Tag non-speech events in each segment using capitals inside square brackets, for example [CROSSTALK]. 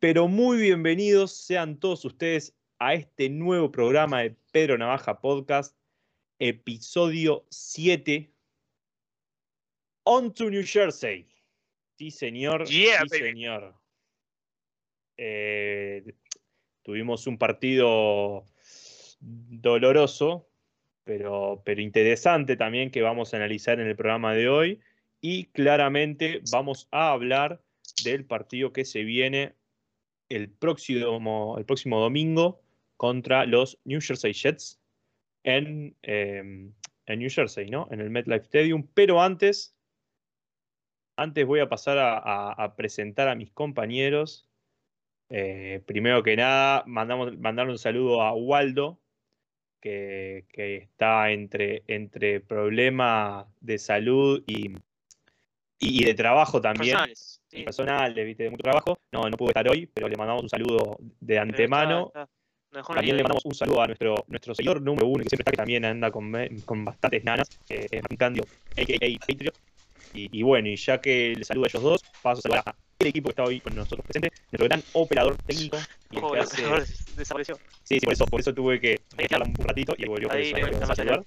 pero muy bienvenidos sean todos ustedes a este nuevo programa de Pedro Navaja Podcast, episodio 7, On to New Jersey. Sí, señor. Yeah, sí, baby. señor. Eh, tuvimos un partido doloroso, pero, pero interesante también que vamos a analizar en el programa de hoy. Y claramente vamos a hablar del partido que se viene el próximo, el próximo domingo contra los New Jersey Jets en, eh, en New Jersey, ¿no? En el MetLife Stadium. Pero antes, antes voy a pasar a, presentar a mis compañeros. Eh, primero que nada, mandamos, mandar un saludo a Waldo, que, que está entre, entre problemas de salud y, y de trabajo también. Sí. personal, de, ¿viste? de mucho trabajo. No, no pudo estar hoy, pero le mandamos un saludo de antemano. está- está- También le mandamos un saludo a nuestro, nuestro seguidor número uno, que siempre está, que también anda con, con bastantes nanas, que es Candio, a.k.a. Patriot. Y, y bueno, y ya que le saludo a ellos dos, paso a saludar al equipo que está hoy con nosotros presente, nuestro gran operador técnico. Y el Ojo, que el hace- desapareció. Sí, sí, por eso, por eso tuve que dejarla un ratito y volvió por eso, a saludar.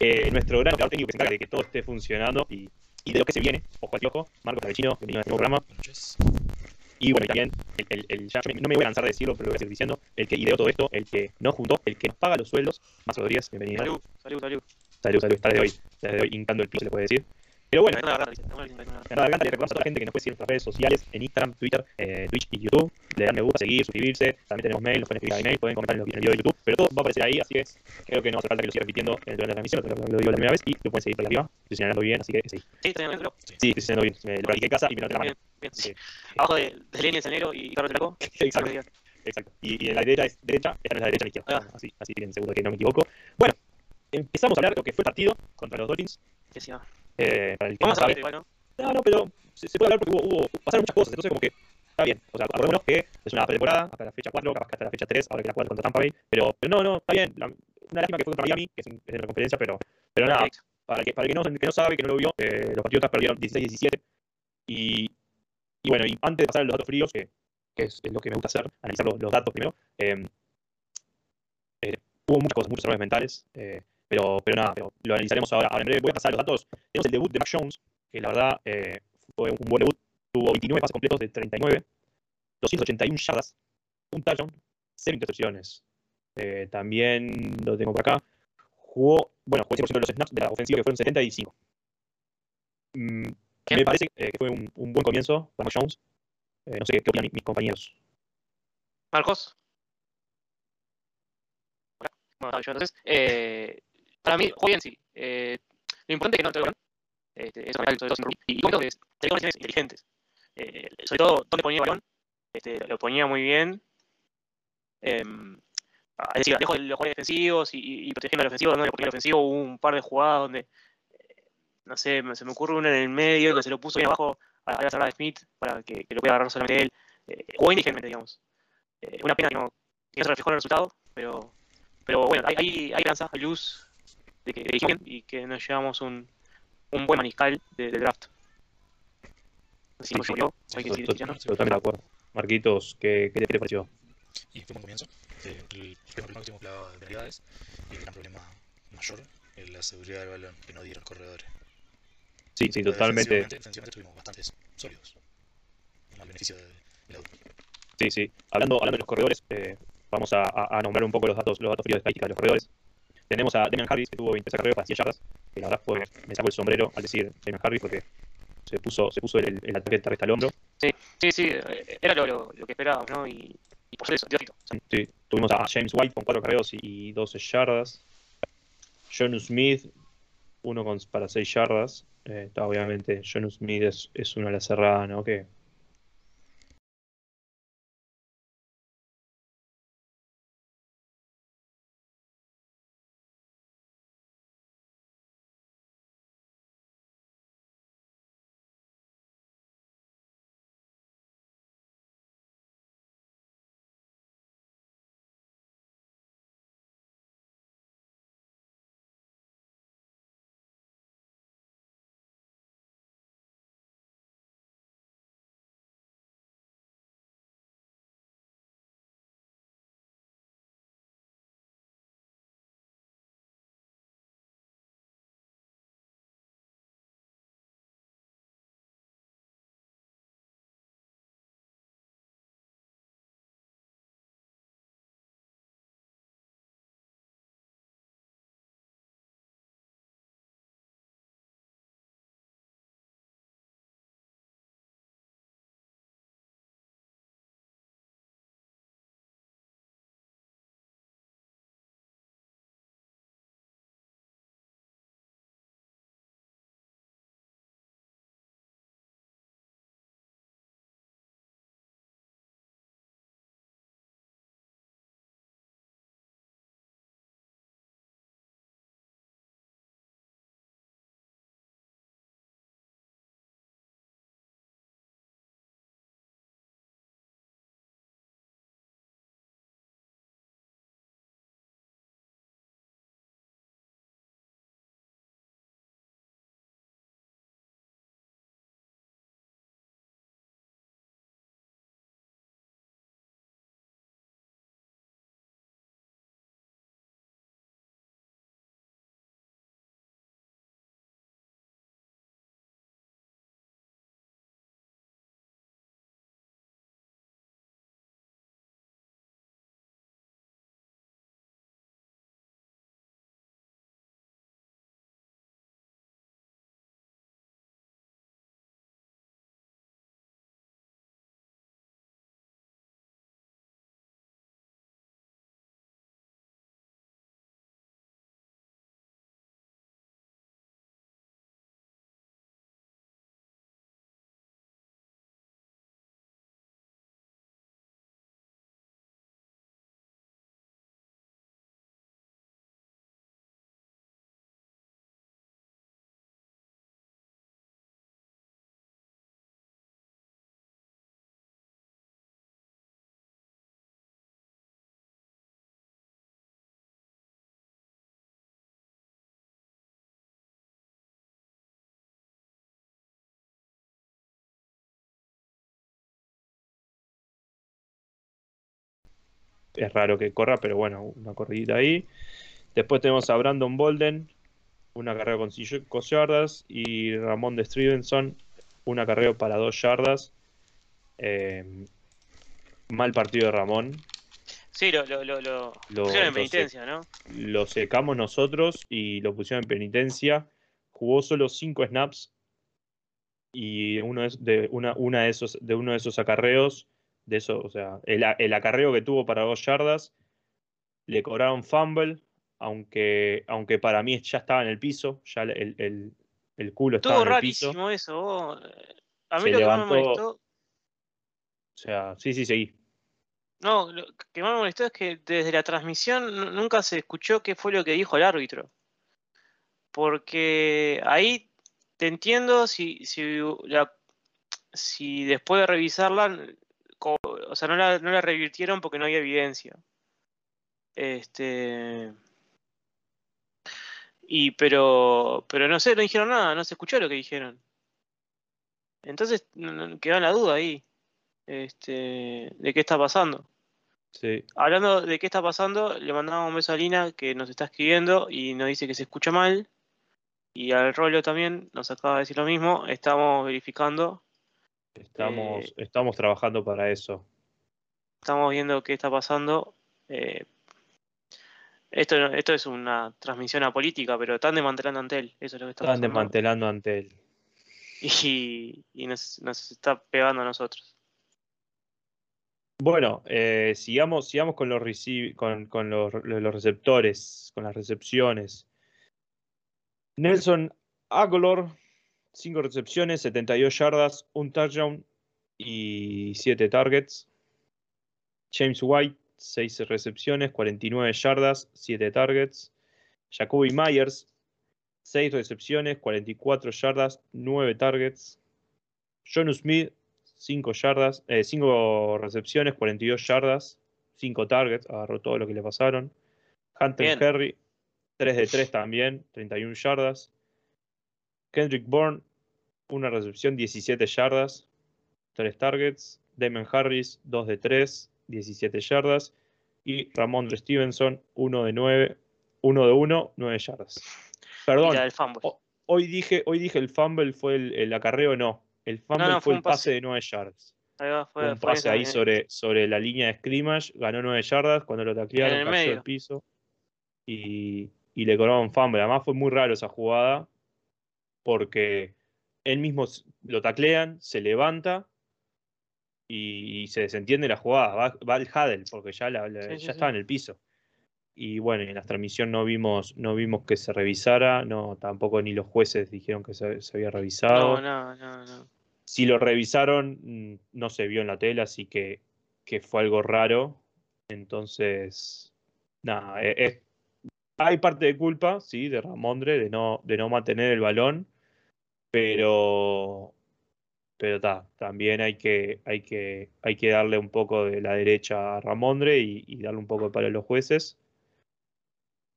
Eh, nuestro gran operador técnico que se encarga de que todo esté funcionando y, y de lo que se viene, ojo al ojo, Marcos Avellino, bienvenido a nuestro programa. Buenas noches. Y bueno, y también, el, el- el- ya no me voy a cansar de decirlo, pero lo voy a seguir diciendo, el que ideó todo esto, el que nos juntó, el que nos paga los sueldos, Más Rodríguez, bienvenido. Salud, salud, salud. Salud, salud, está de hoy, está de hoy hincando el piso, se le puede decir. Pero bueno, la garganta, la la la le recordamos a toda la gente que nos puede seguir en nuestras redes sociales, en Instagram, Twitter, eh, Twitch y YouTube. Le dan me gusta, seguir, suscribirse. También tenemos mail, nos pueden escribir a email, pueden comentar en, los- en el video de YouTube. Pero todo va a aparecer ahí, así que creo que no hace falta que lo siga repitiendo eh, durante la transmisión, lo, lo digo la primera vez y lo pueden seguir por arriba. Estoy señalando bien, así que sí. Sí, bien, creo. Sí, estoy señalando bien. Me lo practiqué en casa y me noté la mano. Bien, bien. Sí. Abajo de, de Lenin el Sanero y Carlos Telaco. [LAUGHS] Exacto. Exacto. Y, y en la derecha es derecha, esta no es la derecha ni izquierda. Ah. Así, así tienen seguro que no me equivoco. Bueno, empezamos a hablar de lo que fue el partido contra los Dolphins. Que sí, ah. Eh, para el que no Vamos a sabe. ver igual, ¿no? No, no, pero se, se puede hablar porque hubo, hubo- pasaron muchas cosas, entonces como que está bien. O sea, acordémonos que es una pretemporada, hasta la fecha 4, capaz que hasta la fecha 3, ahora que la 4 contra Tampa Bay. Pero, pero no, no, está bien. La- una lástima que fue contra Miami, que es, un- es de la conferencia, pero, pero nada, para el que, para el que, no, que no sabe, que no lo vio, eh, los Patriotas perdieron 16-17. Y, y bueno, y antes de pasar a los datos fríos, que, que es, es lo que me gusta hacer, analizar los, los datos primero, eh, eh, hubo muchas cosas, muchos errores mentales, eh, pero, pero nada, pero lo analizaremos ahora, ahora en breve. Voy a pasar los datos. Tenemos el debut de Mac Jones, que la verdad eh, fue un buen debut. Tuvo 29 pases completos de 39, 281 yardas, un touchdown, 0 intercepciones. Eh, también lo tengo por acá. Jugó, bueno, jugó el 100% de los snaps de la ofensiva, que fueron 75. Mm, me parece eh, que fue un, un buen comienzo para Mac Jones. Eh, no sé qué opinan mis, compañeros. Marcos. Bueno, yo entonces. Eh, para mí, jugó bien, sí. Eh, lo importante es que no te lo este, Eso me sobre todo sin rugby. Y, bueno, es tener conexiones inteligentes. Eh, sobre todo, dónde ponía el balón. Este, lo ponía muy bien. Eh, es decir, lejos de los jugadores defensivos y, protegiendo al ofensivo, no porque el ofensivo hubo un par de jugadas donde, eh, no sé, se me ocurre una en el medio que se lo puso bien abajo a, a la cerrada de Smith para que, lo pueda agarrar solamente él. Eh, jugó inteligentemente, digamos. Una pena que no, se reflejó en el resultado, pero, pero bueno, hay, hay, hay esperanza, hay luz de que dijimos bien y que nos llevamos un, un buen maniscal de, de draft. Si Sí, sí. yo, Sí. Totalmente de acuerdo. Marquitos, ¿qué, qué te, pareció? Y fue un comienzo. Eh, el primer problema que tuvimos penalidades y el gran problema mayor es la seguridad del balón que no dieron corredores. Sí, sí, totalmente. Defensivamente, defensivamente estuvimos bastantes sólidos. Al beneficio de, de la. Sí, sí. Hablando, hablando de los corredores, eh, vamos a, a- a nombrar un poco los datos, los datos fríos de estadística de los corredores. Tenemos a Damian Harris, que tuvo 23 carreras para 100 yardas, que la verdad fue, me sacó el sombrero al decir Damian Harris, porque se puso, se puso el, el ataque terrestre al hombro. Sí, sí, eh, era lo, lo, lo que esperábamos, ¿no? Y, y por eso, dio éxito. O sea, Sí, tuvimos a James White con 4 carreras y, y 12 yardas. John Smith, uno con, para 6 yardas. Eh, obviamente, John Smith es, es una de las cerradas, ¿no? Que es raro que corra, pero bueno, una corridita ahí. Después tenemos a Brandon Bolden, una carrera con 5 yardas, y Ramón de Stevenson, una carrera para 2 yardas. Eh, mal partido de Ramón. Sí, lo, lo, lo, lo pusieron en penitencia, ¿no? Lo secamos nosotros y lo pusieron en penitencia. Jugó solo 5 snaps y uno de, una, una de, esos, de uno de esos acarreos, de eso, o sea, el, el acarreo que tuvo para 2 yardas, le cobraron fumble, aunque, aunque para mí ya estaba en el piso, ya el, el, el culo estaba Estuvo en el piso. rarísimo eso. vos. A mí Se lo que más levantó- me molestó, O sea, sí, sí, seguí. no, lo que más me molestó es que desde la transmisión nu- nunca se escuchó qué fue lo que dijo el árbitro. Porque ahí te entiendo si, si, la- si después de revisarla, o sea, no la, no la revirtieron porque no había evidencia. Este. Y pero, pero no sé, no dijeron nada, no se escuchó lo que dijeron. Entonces quedó la duda ahí. Este, de qué está pasando. Sí. Hablando de qué está pasando, le mandamos un beso a Lina que nos está escribiendo y nos dice que se escucha mal. Y al rollo también nos acaba de decir lo mismo. Estamos verificando, Estamos, Eh, estamos trabajando para eso. estamos viendo qué está pasando. Eh, esto, esto es una transmisión apolítica, pero están desmantelando Antel. Eso es lo que está Están pasando. desmantelando ante él. [LAUGHS] Y, y nos, nos está pegando a nosotros. Bueno, eh, sigamos, sigamos con los, con, con los, los receptores, con las recepciones. Nelson Aguilar, 5 recepciones, 72 yardas, un touchdown y 7 targets. James White, 6 recepciones, 49 yardas, 7 targets. Jacoby Myers, 6 recepciones, 44 yardas, 9 targets. John Smith, 5 yardas, 5 recepciones, 42 yardas, 5 targets, agarró todo lo que le pasaron. Hunter Bien. Henry, 3 de 3 también, 31 yardas. Kendrick Bourne, una recepción, 17 yardas, 3 targets. Damon Harris, 2 de 3, 17 yardas. Y Ramondre Stevenson, 1 de 9, 1 de 1, 9 yardas. Perdón. Oh, hoy dije, hoy dije el fumble fue el, el acarreo, no. El fumble no, fue, fue el pase. pase. de 9 yardas. Ahí va, fue, un pase ahí sobre, sobre la línea de scrimmage, ganó 9 yardas, cuando lo taclearon el cayó medio. al piso y, y le cobraron fumble. Además fue muy raro esa jugada porque él mismo lo taclean, se levanta y, y se desentiende la jugada. Va, va al huddle porque ya, la- la- Sí, sí, ya sí. estaba en el piso. Y bueno, en la transmisión no vimos, no vimos que se revisara, no, tampoco ni los jueces dijeron que se, se había revisado. No, no, no, no. Si lo revisaron, no se vio en la tele, así que, que fue algo raro. Entonces, nada, eh, eh, hay parte de culpa, sí, de Ramondre, de no, de no mantener el balón, pero, pero ta, también hay que, hay, que, hay que darle un poco de la derecha a Ramondre y, y darle un poco de palo a los jueces.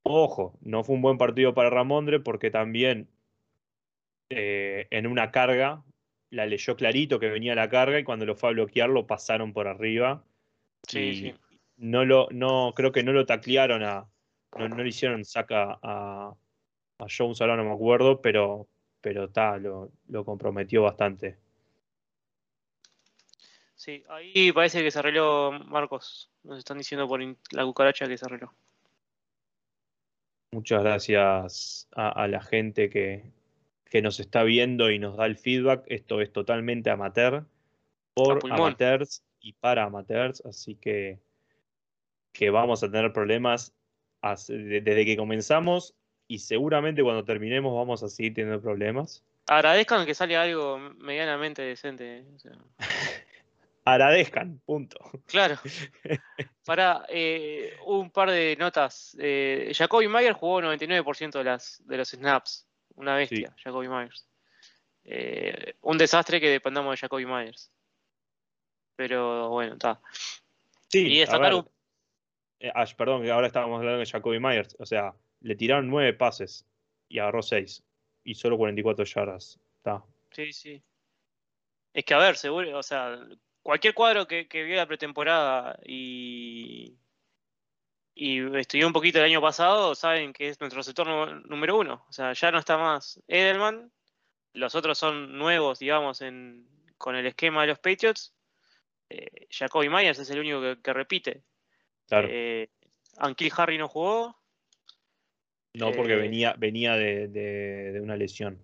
Ojo, no fue un buen partido para Ramondre porque también eh, en una carga la leyó clarito que venía la carga y cuando lo fue a bloquear lo pasaron por arriba. Sí, y sí. No lo, no, creo que no lo taclearon a. No, no le hicieron saca a, a Jones ahora no me acuerdo, pero pero ta, lo, lo comprometió bastante. Sí, ahí parece que se arregló Marcos. Nos están diciendo por la cucaracha que se arregló. Muchas gracias a, a la gente que, que nos está viendo y nos da el feedback. Esto es totalmente amateur, por amateurs y para amateurs, así que, que vamos a tener problemas as- de- desde que comenzamos y seguramente cuando terminemos vamos a seguir teniendo problemas. Agradezcan que sale algo medianamente decente. o sea. [LAUGHS] Agradezcan, punto. Claro. [LAUGHS] Para un par de notas. Eh, Jacoby Myers jugó 99% de, las, de los snaps. Una bestia, Jacoby Myers. Eh, un desastre que dependamos de Jacoby Myers. Pero bueno, está. Sí, Y destacar un- eh, Ash, perdón, que ahora estábamos hablando de Jacoby Myers. O sea, le tiraron nueve pases y agarró seis. Y solo 44 yardas. Está. Sí, sí. Es que a ver, seguro, o sea, cualquier cuadro que, que vio la pretemporada y, y estudió un poquito el año pasado, saben que es nuestro sector número uno. O sea, ya no está más Edelman, los otros son nuevos, digamos, en, con el esquema de los Patriots. Eh, Jacoby Myers es el único que, que repite. Claro. Eh, Harry no jugó. No, porque eh, venía, venía de, de- de una lesión.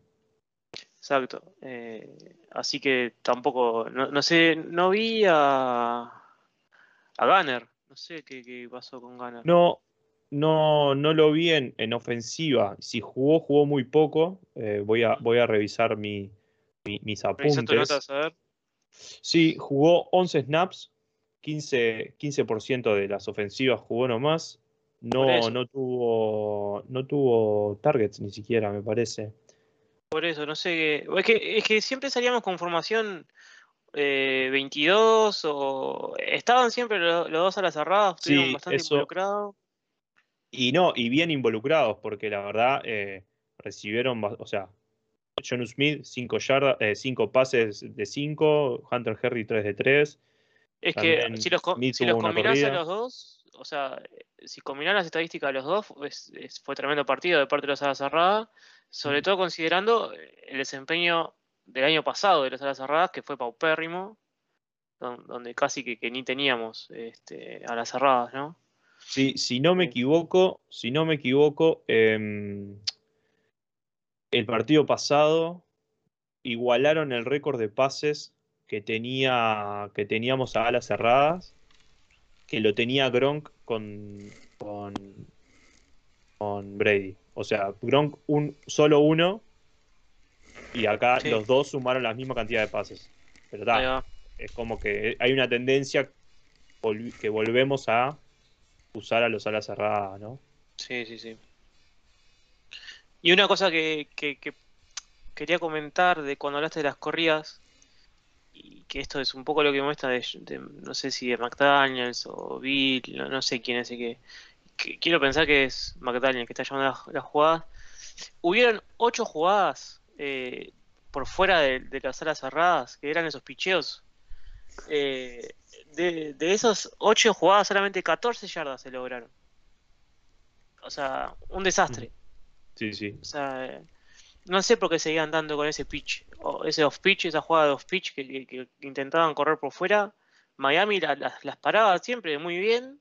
Exacto. Eh, así que tampoco, no, no sé, no vi a, a Gunner. No sé qué, qué pasó con Gunner. No, no, no lo vi en, en ofensiva. Si jugó, jugó muy poco. Eh, voy, a, voy a revisar mi, mi- mis apuntes. notas, a ver. Sí, jugó 11 snaps, 15, 15% de las ofensivas jugó nomás. No, no tuvo, no tuvo targets ni siquiera, me parece. Por eso, no sé. Es que, es que siempre salíamos con formación eh, 22 o. Estaban siempre lo- los, dos a las cerradas, estuvieron Sí, bastante eso- involucrados. Y no, y bien involucrados, porque la verdad eh, recibieron, o sea, John Smith, 5 yardas, 5 pases de 5, Hunter Henry 3 de 3. Es que si los, si los combinás a los dos, o sea, si combinás las estadísticas de los dos, es- es- fue tremendo partido de parte de los alas cerradas, sobre todo considerando el desempeño del año pasado de las alas cerradas, que fue paupérrimo, don- donde casi que, que ni teníamos este, alas cerradas, ¿no? Sí, si no me Sí. equivoco, si no me equivoco, em, el partido pasado igualaron el récord de pases que tenía que teníamos a alas cerradas, que lo tenía Gronk con, con, con Brady. O sea, Gronk un, solo uno y acá Sí. los dos sumaron la misma cantidad de pases. Pero va. es como que hay una tendencia que volvemos a usar a los alas cerradas, ¿no? Sí, sí, sí. Y una cosa que, que- que quería comentar de cuando hablaste de las corridas, y que esto es un poco lo que muestra de, de- no sé si de McDaniels o Bill, no, no sé quién es el que, que- Quiero pensar que es McDaniels que está llamando las, las jugadas. Hubieron ocho jugadas eh, por fuera de, de las salas cerradas, que eran esos picheos. Eh, de, de esos ocho jugadas, solamente 14 yardas se lograron. O sea, un desastre. Sí, sí. O sea, eh, no sé por qué seguían dando con ese pitch, o ese off pitch, esa jugada de off pitch que, que- que intentaban correr por fuera. Miami la- las- las paraba siempre muy bien,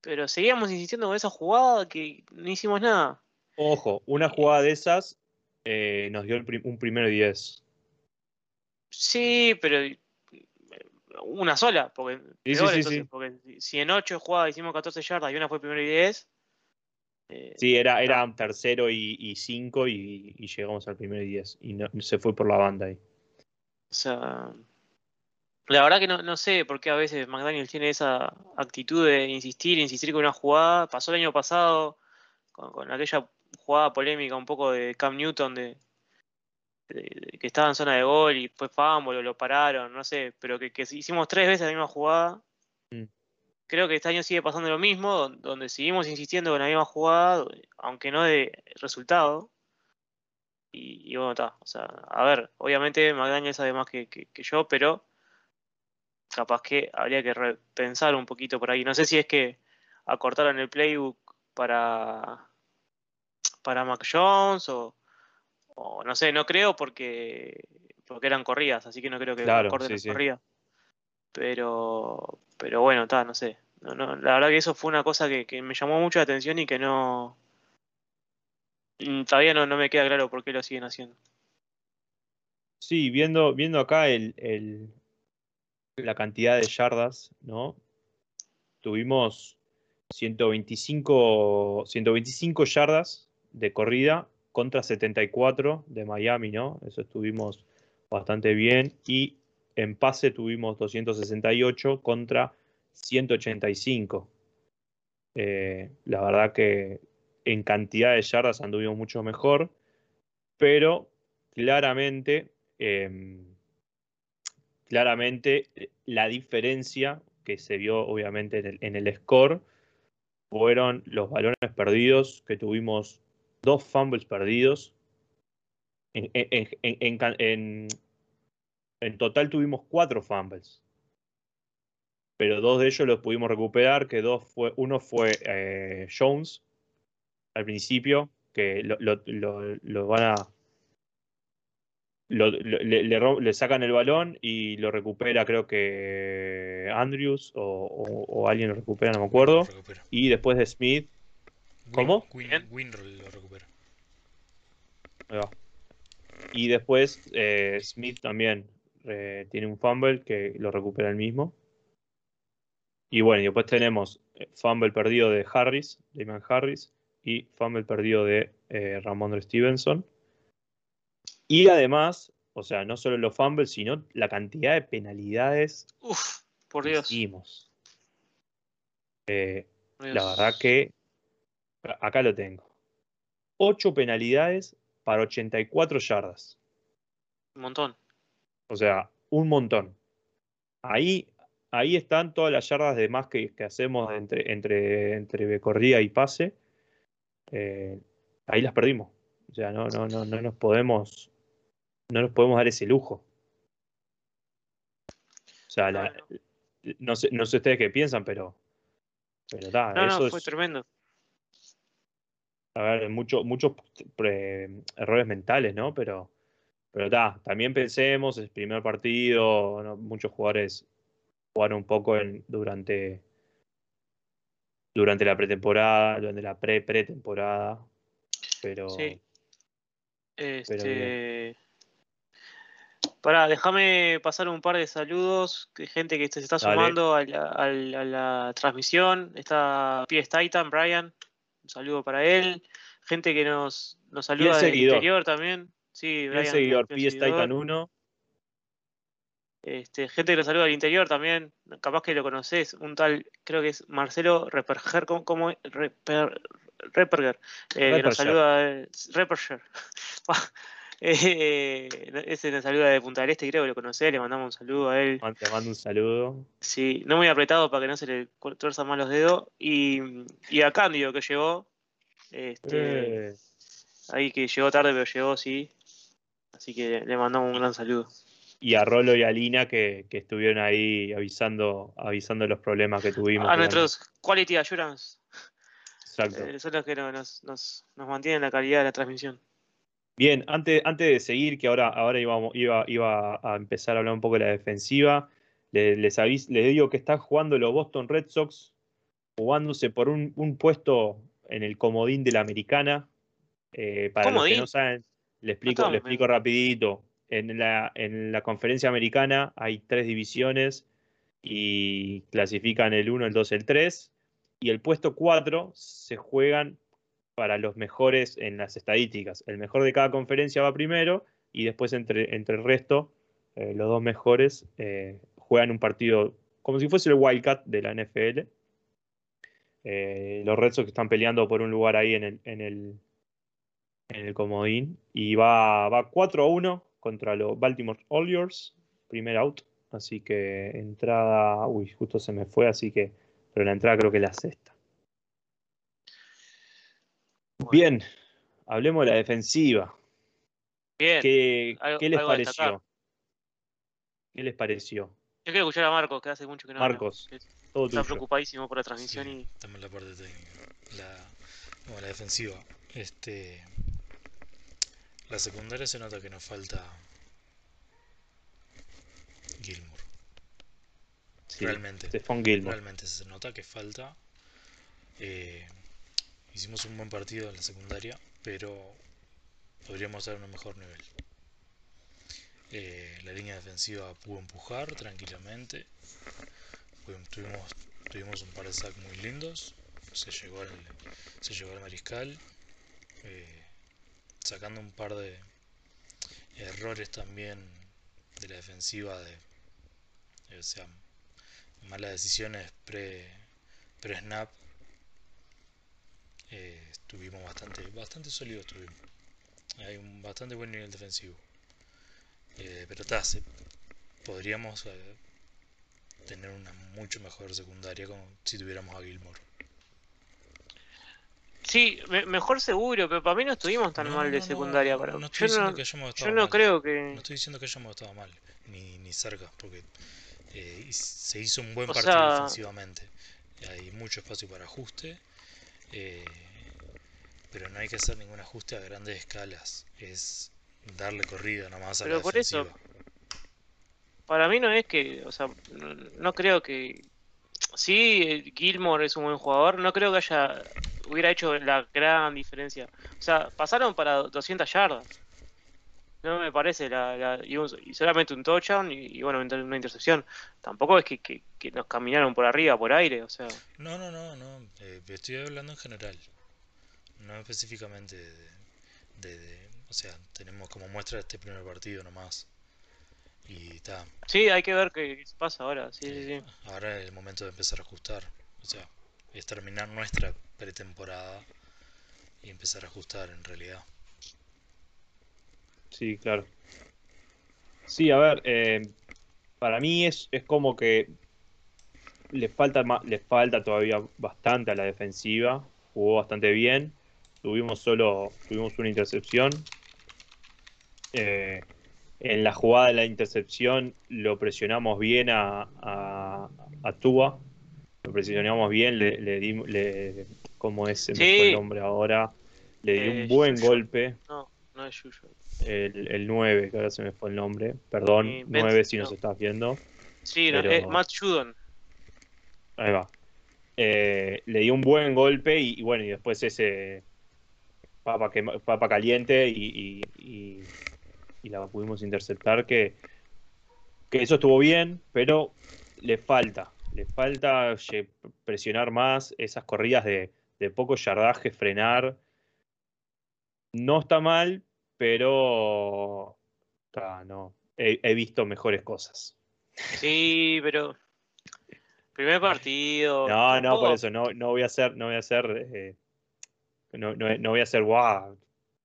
pero seguíamos insistiendo con esa jugada que no hicimos nada. Ojo, una jugada de esas eh, nos dio el prim- un primero y 10. Sí, pero eh, una sola, porque Sí, sí, peor, sí, entonces, sí. porque si en ocho jugadas hicimos 14 yardas y una fue primero y 10, eh, Sí, era, era tercero y, y cinco y, y llegamos al primero y 10. Y no, se fue por la banda ahí. O sea, la verdad que no, no sé por qué a veces McDaniel tiene esa actitud de insistir, insistir con una jugada. Pasó el año pasado con, con aquella jugada polémica un poco de Cam Newton de, de- de que estaba en zona de gol y fue fumble o lo pararon, no sé, pero que, que hicimos tres veces la misma jugada. Creo que este año sigue pasando lo mismo, don- donde seguimos insistiendo con la misma jugada, aunque no de resultado. Y, y bueno, está. O sea, a ver, obviamente McDaniel sabe más que, que- que yo, pero capaz que habría que repensar un poquito por ahí. No sé si es que acortaron el playbook para, para Mac Jones o, o no sé, no creo porque, porque eran corridas, así que no creo que Claro, acorten sí, las sí. corridas. Pero, pero bueno, está, no sé. No, no, la verdad que eso fue una cosa que, que me llamó mucho la atención y que no. mm, Todavía no, no me queda claro por qué lo siguen haciendo. Sí, viendo, viendo acá el, el- la cantidad de yardas, ¿no? Tuvimos 125, 125 yardas de corrida contra 74 de Miami, ¿no? Eso estuvimos bastante bien. Y en pase tuvimos 268 contra 185. Eh, la verdad que en cantidad de yardas anduvimos mucho mejor, pero claramente, eh, claramente eh, la diferencia que se vio obviamente en el, score fueron los balones perdidos, que tuvimos dos fumbles perdidos. En- en- en- total tuvimos cuatro fumbles. pero dos de ellos los pudimos recuperar, que dos fue, uno fue eh, Jones al principio, que lo, lo- lo- lo van a... le, le ro- le sacan el balón y lo recupera creo que Andrews o, o- o alguien lo recupera, no me acuerdo. Y después de Smith, Win- ¿Cómo? Win-. Winroll lo recupera. ahí va. Y después eh, Smith también eh, tiene un fumble que lo recupera el mismo. Y bueno, y después tenemos eh, fumble perdido de Harris, Damian Harris, y fumble perdido de eh, Ramondre Stevenson. Y además, o sea, no solo los fumbles, sino la cantidad de penalidades Uf, por que Dios. hicimos. Eh, la verdad que acá lo tengo. 8 penalidades para 84 yardas. Un montón. O sea, un montón. Ahí, ahí están todas las yardas de más que, que hacemos entre, entre, entre corrida y pase. Eh, ahí las perdimos. O sea, no, no, no, no nos podemos. No nos podemos dar ese lujo. O sea, la- no, sé, no sé ustedes qué piensan, pero. Pero No, eso no, es- fue tremendo. a ver, mucho- muchos pre- errores mentales, ¿no? Pero, pero ta, también pensemos, el primer partido, ¿no? muchos jugadores jugaron un poco en- durante, durante la pretemporada, durante la pre-pretemporada, pero Sí. Este. Pará, déjame pasar un par de saludos. Gente que se está sumando a la, a la- a la transmisión. Está Pies Titan, Brian. Un saludo para él. Gente que nos, nos saluda del interior también. Sí, Brian. seguidor, PS Titan 1, Este, gente que nos saluda del interior también, capaz que lo conoces, un tal, creo que es Marcelo Reperger, ¿cómo, cómo es? Reper- Reperger, eh, que nos saluda, eh, Reperger. [LAUGHS] Eh, ese nos saluda de Punta del Este, creo que lo conocés, le mandamos un saludo a él. te mando un saludo. Sí, no muy apretado para que no se le tuerzan mal los dedos. Y, y a Cándido que llegó, este, Eh, ahí que llegó tarde, pero llegó, sí. Así que le mandamos un gran saludo. y a Rolo y a Lina que, que estuvieron ahí avisando, avisando los problemas que tuvimos. A nuestros Quality Assurance Exacto. Eh, son los que no- nos, nos, nos mantienen la calidad de la transmisión. Bien, antes, antes de seguir, que ahora, ahora íbamos- iba, iba a empezar a hablar un poco de la defensiva, le- les, avis- les digo que están jugando los Boston Red Sox, jugándose por un, un puesto en el comodín de la americana. Eh, para los que ¿Comodín? no saben, le explico, le explico rapidito. En la, en la conferencia americana hay tres divisiones y clasifican el 1, el 2, el 3. Y el puesto 4 se juegan para los mejores en las estadísticas. El mejor de cada conferencia va primero y después entre, entre el resto, eh, los dos mejores eh, juegan un partido como si fuese el Wildcat de la NFL. Eh, los Red Sox están peleando por un lugar ahí en el, en el, en el comodín y va, va 4 a 1 contra los Baltimore Orioles, primer out. Así que entrada, uy, justo se me fue, así que, pero la entrada creo que es la sexta. Bueno, Bien, hablemos de la defensiva. Bien. ¿Qué, algo- qué les pareció? ¿Qué les pareció? Yo quiero escuchar a Marcos, que hace mucho que no Marcos, que Todo Está tuyo. preocupadísimo por la transmisión Sí, y también la parte técnica. La, bueno, la defensiva. Este, la secundaria se nota que nos falta Gilmour. Sí, realmente. Realmente se nota que falta. eh, hicimos un buen partido en la secundaria, pero podríamos dar un mejor nivel. Eh, la línea defensiva pudo empujar tranquilamente. Tuvimos, tuvimos un par de sacks muy lindos. Se llegó al, se llegó al mariscal. eh, sacando un par de errores también de la defensiva de, o sea, malas decisiones pre, pre snap eh, estuvimos bastante bastante sólidos estuvimos. Hay un bastante buen nivel defensivo. Eh, pero se- podríamos eh, tener una mucho mejor secundaria como si tuviéramos a Gilmore Sí, me- mejor seguro, pero para mí no estuvimos tan No, mal de no, secundaria. no, para... no yo estoy diciendo no, que hayamos yo estado no mal. creo que... No estoy diciendo que hayamos estado mal, ni, ni cerca, porque eh, se hizo un buen O partido sea- defensivamente. Hay mucho espacio para ajuste, eh, pero no hay que hacer ningún ajuste a grandes escalas. Es darle corrida nomás a Pero la por eso-. Para mí no es que, o sea, no, creo que. Sí, Gilmore es un buen jugador, no creo que haya hubiera hecho la gran diferencia. O sea, pasaron para 200 yardas. No me parece, la, la- y, un- y solamente un touchdown y, y bueno, una intercepción. Tampoco es que, que- que nos caminaron por arriba, por aire, o sea. No, no, no, no. eh, estoy hablando en general. No específicamente de, de- de- O sea, tenemos como muestra este primer partido nomás. Y está. Sí, hay que ver qué pasa ahora, sí, sí, sí. Ahora es el momento de empezar a ajustar. O sea, es terminar nuestra pretemporada y empezar a ajustar en realidad. Sí, claro. Sí, a ver, eh, para mí es, es como que le falta, le falta todavía bastante a la defensiva. Jugó bastante bien. Tuvimos solo, tuvimos una intercepción. Eh, en la jugada de la intercepción lo presionamos bien a, a, a Tua. Lo presionamos bien, le, le dimos, le, ¿cómo es? Se me fue Sí. el nombre ahora. Le Eh, un buen Yuyu. golpe No, no es Yuyo. el, el 9, que ahora se me fue el nombre. Perdón, Sí, 9 Benz- si nos no. estás viendo. Sí, no, Pero- eh, Matt Judon. Ahí va. Eh, le dio un buen golpe y, y bueno, y después ese papa, caliente y, y- y- y la pudimos interceptar. Que, que eso estuvo bien, pero le falta. Le falta lle- presionar más esas corridas de, de poco yardaje, frenar. No está mal, pero no. He, he visto mejores cosas. Sí, pero. Primer partido. No, no, por eso no, no voy a hacer, no voy a hacer, eh, no, no, no voy a hacer guau,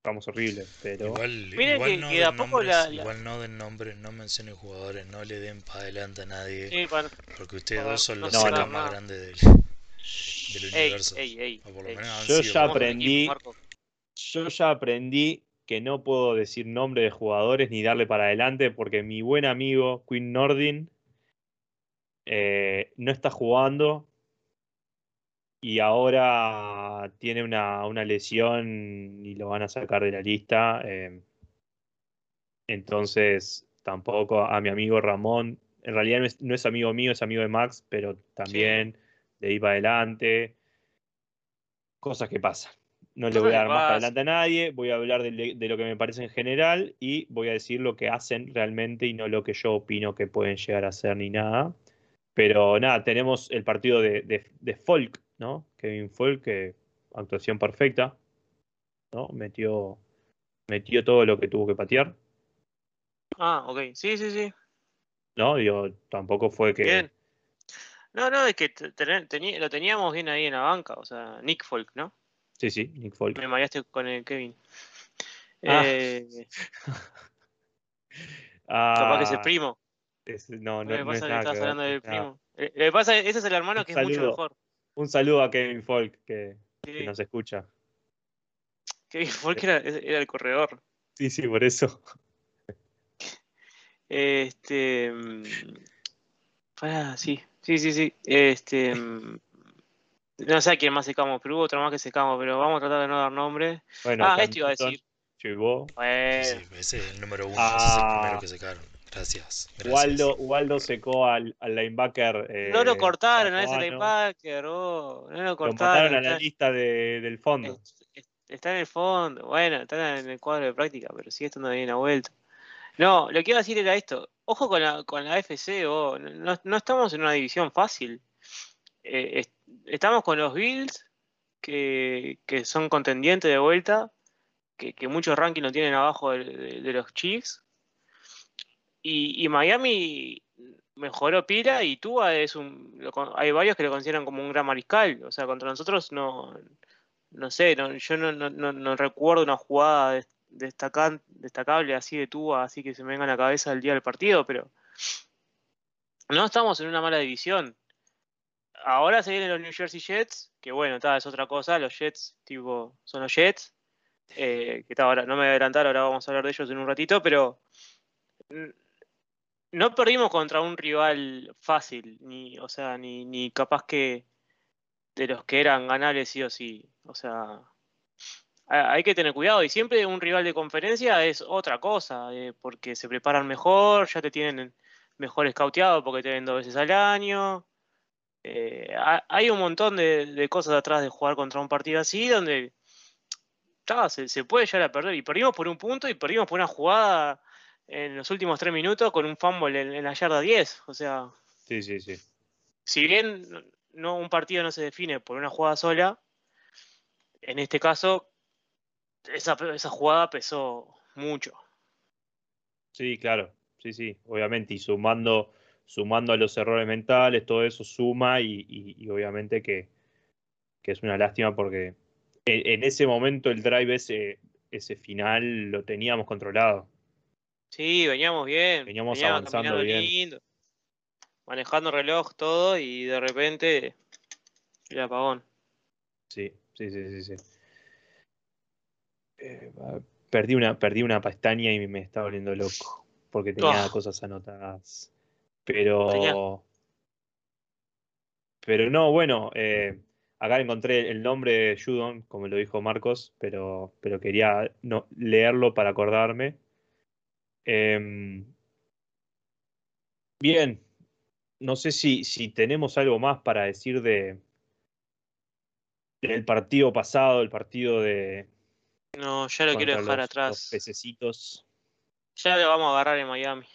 estamos horribles, pero Igual, Miren igual que- no que de a den poco nombres, la- la- igual no den nombres, no mencionen jugadores, no le den para adelante a nadie, Sí, para- porque ustedes para- dos son no los haga más grandes del, del Ey, universo. ey, ey, o por lo ey. menos han Yo sido. ya aprendí- equipo, yo ya aprendí que no puedo decir nombre de jugadores ni darle para adelante porque mi buen amigo Quinn Nordin eh, no está jugando y ahora tiene una, una lesión y lo van a sacar de la lista. eh, entonces, tampoco a mi amigo Ramón, en realidad no es, no es amigo mío, es amigo de Max, pero también de ahí para adelante. Cosas que pasan. No le voy a dar más para adelante a nadie, voy a hablar de, lo que me parece en general y voy a decir lo que hacen realmente y no lo que yo opino que pueden llegar a hacer ni nada. Pero nada, tenemos el partido de, de- de Folk, ¿no? Kevin Folk, que actuación perfecta, ¿no? Metió, metió todo lo que tuvo que patear, Ah, ok. Sí, sí, sí. ¿no? Digo, tampoco fue que. Bien. No, no, es que lo teníamos bien ahí en la banca. O sea, Nick Folk, ¿no? Sí, sí, Nick Folk. Me mareaste con el Kevin. Ah. Eh, [LAUGHS] capaz que es el Ah, primo. es- no, no, es pasa que nada estás que ver, hablando del primo. Eh, Lo que pasa es ese es el hermano que es mucho mejor. Un saludo a Kevin Folk que, nos escucha. Kevin Folk era, era el corredor. Sí, sí, por eso. Este. mm, Pará, sí, sí, sí, sí. Este. mm, No sé a quién más secamos, pero hubo otro más que secamos, pero vamos a tratar de no dar nombre. Bueno, Ah, esto iba a decir. Chivó. Bueno, Sí, ese es el número uno, ese es el Ah. primero que sacaron. Gracias. gracias. Waldo, Waldo secó al, al linebacker. eh, no lo cortaron a ese linebacker, oh, no lo Lo cortaron. mataron a la está- lista de- del fondo. es- es- Está en el fondo, bueno, está en el cuadro de práctica, pero sigue estando bien a vuelta. No, lo que iba a decir era esto. Ojo con la, con la FC, oh, no, no estamos en una división fácil. Eh, est- estamos con los Bills, que, que son contendientes de vuelta, que, que muchos rankings lo tienen abajo de, de- de los Chiefs. Y, y Miami mejoró pila y Tua es un. lo hay varios que lo consideran como un gran mariscal. O sea, contra nosotros no. No sé, no- yo no, no, no, recuerdo una jugada des- destacan- destacable así de Tua, así que se me venga a la cabeza el día del partido, pero no estamos en una mala división. Ahora se vienen los New Jersey Jets, que bueno, ta, es otra cosa, los Jets, tipo, son los Jets. eh, que ta, ahora no me voy a adelantar, ahora vamos a hablar de ellos en un ratito, pero no perdimos contra un rival fácil, ni, o sea, ni, ni capaz que de los que eran ganables sí o sí. O sea, hay que tener cuidado. Y siempre un rival de conferencia es otra cosa, eh, porque se preparan mejor, ya te tienen mejor escauteado porque te ven dos veces al año. Eh, hay un montón de, cosas atrás de jugar contra un partido así, donde se, puede llegar a perder. Y perdimos por un punto y perdimos por una jugada en los últimos tres minutos con un fumble en, la yarda 10. O sea. Sí, sí, sí. Si bien no, un partido no se define por una jugada sola, en este caso, esa, esa jugada pesó mucho. Sí, claro. Sí, sí, obviamente. Y sumando sumando a los errores mentales, todo eso suma y, obviamente que, es una lástima porque en, ese momento el drive ese, ese final lo teníamos controlado. Sí, veníamos bien. Veníamos, avanzando bien. manejando reloj, todo y de repente el apagón. Sí, sí, sí, sí. Eh, perdí, una, perdí una pestaña y me estaba volviendo loco porque tenía cosas anotadas. Pero. Pero no, bueno, eh, acá encontré el nombre de Judon, como lo dijo Marcos, pero, pero quería no, leerlo para acordarme. Em, bien, no sé si, si tenemos algo más para decir de del partido pasado, el partido de. No, ya lo quiero dejar atrás. Los pececitos. Ya lo vamos a agarrar en Miami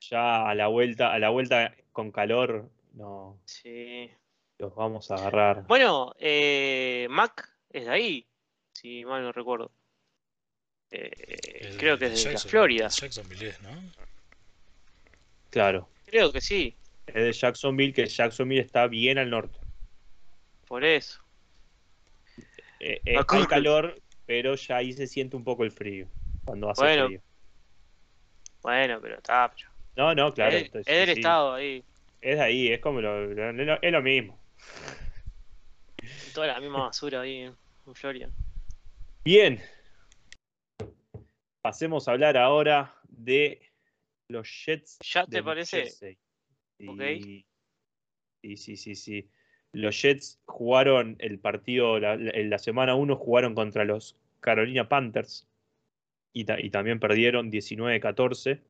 ya a la vuelta, a la vuelta con calor, no. Sí. Los vamos a agarrar. Bueno, eh, Mac es de ahí, si mal no recuerdo. Eh, creo que es de Florida. Jacksonville ¿no? Claro. Creo que sí. Es de Jacksonville, que Jacksonville está bien al norte. Por eso. Eh, eh hay calor, pero ya ahí se siente un poco el frío. Cuando hace bueno, frío. Bueno, pero está. No, no, claro. Es, del estado ahí. Es de ahí, es como lo, es lo mismo. Toda la misma basura ahí en Florida. Bien. Pasemos a hablar ahora de los Jets. ¿Ya te parece? Sí, sí, sí, sí. Los Jets jugaron el partido, en la semana 1 jugaron contra los Carolina Panthers y, y también perdieron 19-14.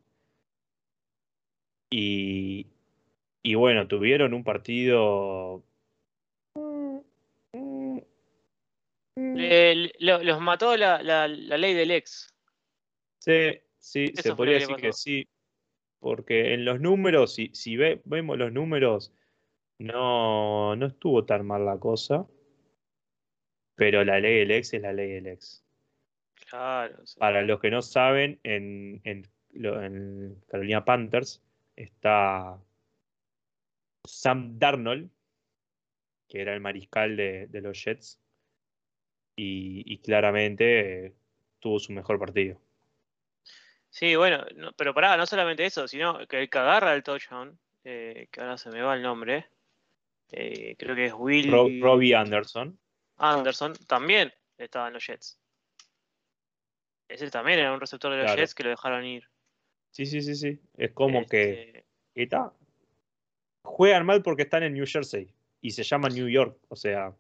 Y, y bueno, tuvieron un partido. los mató la, la, ley del ex. Sí, sí, se podría decir que, sí. Porque en los números, si, si ve, vemos los números, no, no estuvo tan mal la cosa. Pero la ley del ex es la ley del ex. Claro. Para los que no saben, en, en, en Carolina Panthers está Sam Darnold, que era el mariscal de, los Jets, y, claramente eh, tuvo su mejor partido. Sí, bueno, pero pará, no solamente eso, sino que el que agarra el touchdown, eh, que ahora se me va el nombre, eh, creo que es Will. Robbie Anderson. Anderson también estaba en los Jets. Ese también era un receptor de los Jets que lo dejaron ir. Sí, sí, sí, sí. Es como que. Está. Este, juegan mal porque están en New Jersey y se llama New York. O sea,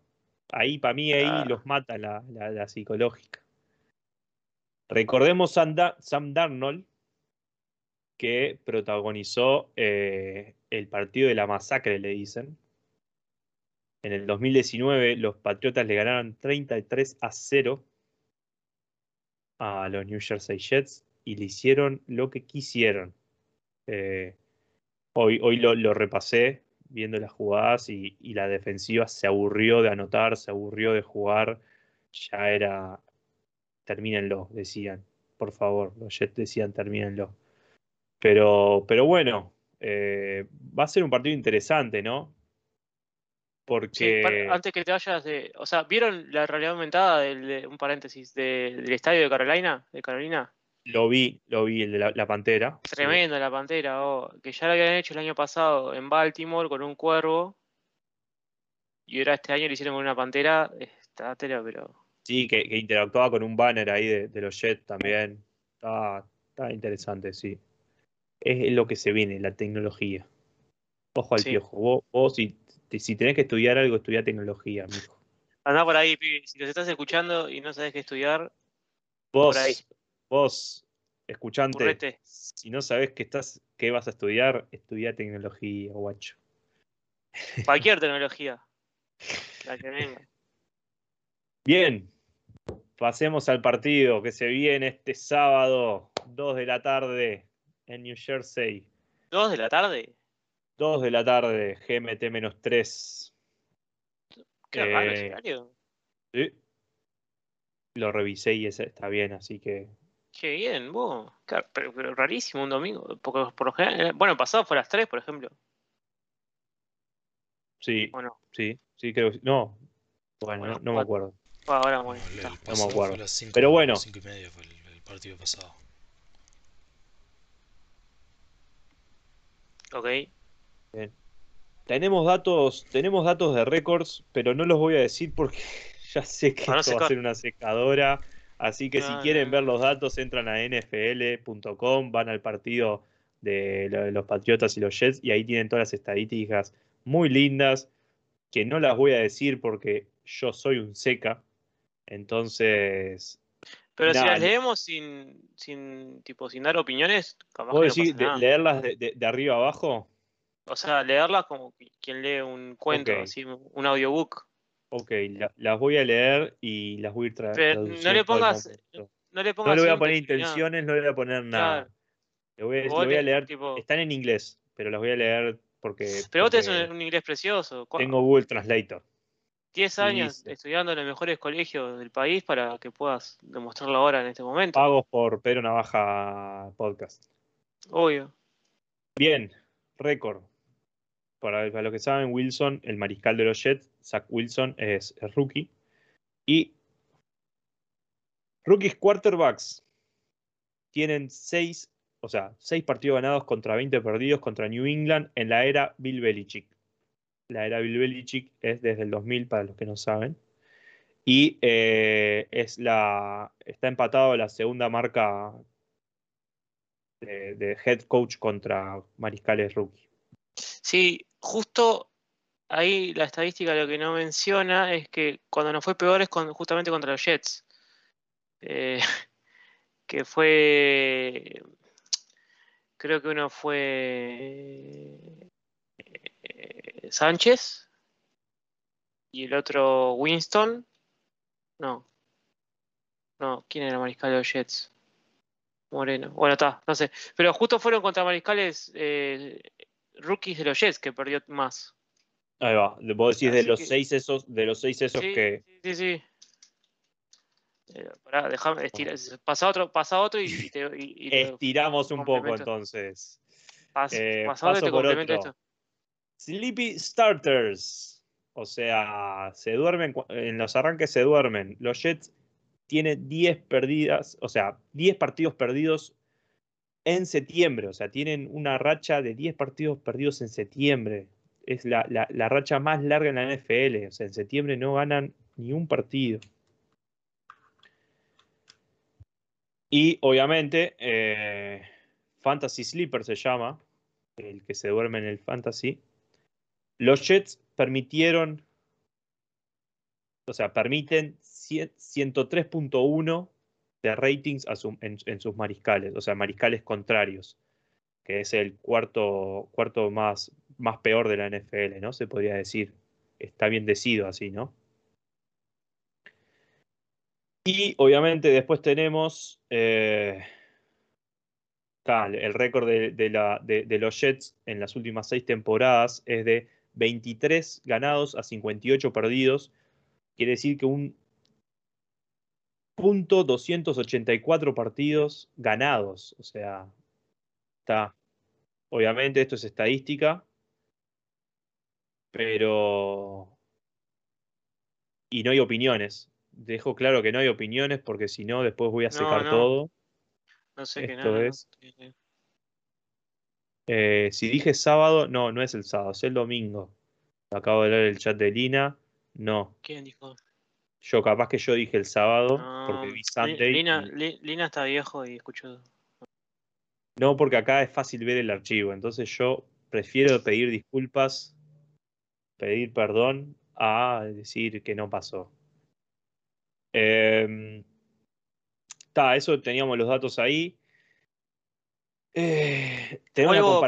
ahí para mí ahí los mata la, la, psicológica. Recordemos Sam Darnold, que protagonizó eh, el partido de la masacre, le dicen. En el 2019 los Patriotas le ganaron 33 a 0 a los New Jersey Jets y le hicieron lo que quisieron. Eh, hoy hoy lo, repasé viendo las jugadas y, la defensiva se aburrió de anotar, se aburrió de jugar. Ya era, termínenlo, decían. Por favor, los Jets decían, termínenlo. Pero, pero bueno, eh, va a ser un partido interesante, ¿no? Porque. antes que te vayas de. O sea, ¿vieron la realidad aumentada del, un paréntesis del estadio de Carolina? De Carolina? Lo vi, lo vi, el de la, Pantera. Tremendo la Pantera, oh, que ya lo habían hecho el año pasado en Baltimore con un cuervo. Y ahora este año lo hicieron con una Pantera. Está tela, pero. Sí, que, interactuaba con un banner ahí de, los Jets también. Estaba, interesante, sí. es lo que se viene, la tecnología. Ojo al Sí. piojo. Vos, vos si, si tenés que estudiar algo, estudia tecnología, mijo. Andá por ahí, pibe. Si los estás escuchando y no sabes qué estudiar, Vos, ahí. vos, escuchante, currete. si no sabés qué estás, qué vas a estudiar, estudia tecnología, guacho. Cualquier tecnología. La que venga. Bien, pasemos al partido que se viene este sábado, 2 de la tarde, en New Jersey. ¿Dos de la tarde? 2 de la tarde, GMT-3. Qué raro Eh, ese horario. Sí. Lo revisé y está bien, así que. Qué bien, vos. Claro, Pero, pero rarísimo un domingo. Porque por lo general. era- Bueno, pasado fue a las 3, por ejemplo. Sí, ¿O no? sí, sí, creo que sí. No, bueno, Bueno, no, no me acuerdo. Ah, Ahora, No, bueno. el, el acuerdo. las 5, Pero bueno. y media fue el, el partido pasado. Ok. Tenemos datos, tenemos datos de récords, pero no los voy a decir porque [LAUGHS] ya sé que no esto va a ser una secadora. Así que si No, quieren no, ver no. los datos, entran a nfl.com, van al partido de los Patriotas y los Jets y ahí tienen todas las estadísticas muy lindas que no las voy a decir porque yo soy un seca. Entonces, Pero si las le- leemos sin, sin, tipo, sin dar opiniones, capaz ¿puedo que no de- leerlas de, de- de arriba abajo? O sea, leerlas como qui- quien lee un cuento, así, un audiobook. Ok, la- las voy a leer y las voy a ir tra- Pero no le pongas-. No le No pongas le voy a poner intenciones, no le voy a poner nada. Claro. Le voy, a- Vos le voy a te- leer. tipo- Están en inglés, pero las voy a leer porque, Pero vos tenés porque un, un inglés precioso. ¿Cuá- tengo Google Translator. 10 y años estudiando en los mejores colegios del país para que puedas demostrarlo ahora en este momento. Pagos por Pedro Navaja Podcast. Obvio. Bien, récord. Para, para los que saben, Wilson, el mariscal de los Jets, Zach Wilson es, es rookie. Y rookies quarterbacks tienen seis, o sea, seis partidos ganados contra 20 perdidos contra New England en la era Bill Belichick. La era Bill es desde el 2000, para los que no saben. Y eh, es la, está empatado la segunda marca de, head coach contra mariscales rookie. Sí, justo ahí la estadística lo que no menciona es que cuando nos fue peor es justamente contra los Jets. Eh, [LAUGHS] que fue. Creo que uno fue. Sánchez. Y el otro Winston. No. No, ¿quién era el mariscal de los Jets? Moreno. Bueno, está, no sé. Pero justo fueron contra mariscales eh, rookies de los Jets que perdió más. Ahí va. Vos decís de Así los que- seis esos, de los seis esos sí, que. sí, sí, sí. Eh, pará, déjame estirar. Pasa otro, pasa otro y, te, y- y te Estiramos un poco entonces. pas- eh, pasa otro y te complemento otro. esto. Sleepy Starters. O sea, se duermen, en los arranques se duermen. Los Jets tienen 10 perdidas, o sea, 10 partidos perdidos en septiembre. O sea, tienen una racha de 10 partidos perdidos en septiembre. Es la, la- la racha más larga en la NFL. O sea, en septiembre no ganan ni un partido. Y obviamente, eh, Fantasy Sleeper se llama, el que se duerme en el Fantasy. Los Jets permitieron, o sea, permiten 100 103.1 de ratings en, sus mariscales, o sea, mariscales contrarios, que es el cuarto, cuarto más, más peor de la NFL, ¿no? Se podría decir. Está bien decido así, ¿no? Y obviamente después tenemos eh, el récord de los Jets en las últimas seis temporadas es de 23 ganados a 58 perdidos. Quiere decir que un punto 284 partidos ganados. O sea, está. Obviamente esto es estadística. Pero. Y no hay opiniones. Dejo claro que no hay opiniones porque si no, después voy a secar no. todo. No sé qué nada. es- Eh, si dije sábado, no, no es el sábado, es el domingo. Acabo de leer el chat de Lina. No, ¿Quién dijo? yo capaz que yo dije el sábado No, porque vi Li- Sunday. Lina, y- Li- Lina está viejo y escuchó. No, porque acá es fácil ver el archivo. Entonces yo prefiero pedir disculpas, pedir perdón, a decir que no pasó. Eh, eso teníamos los datos ahí. Eh, tenemos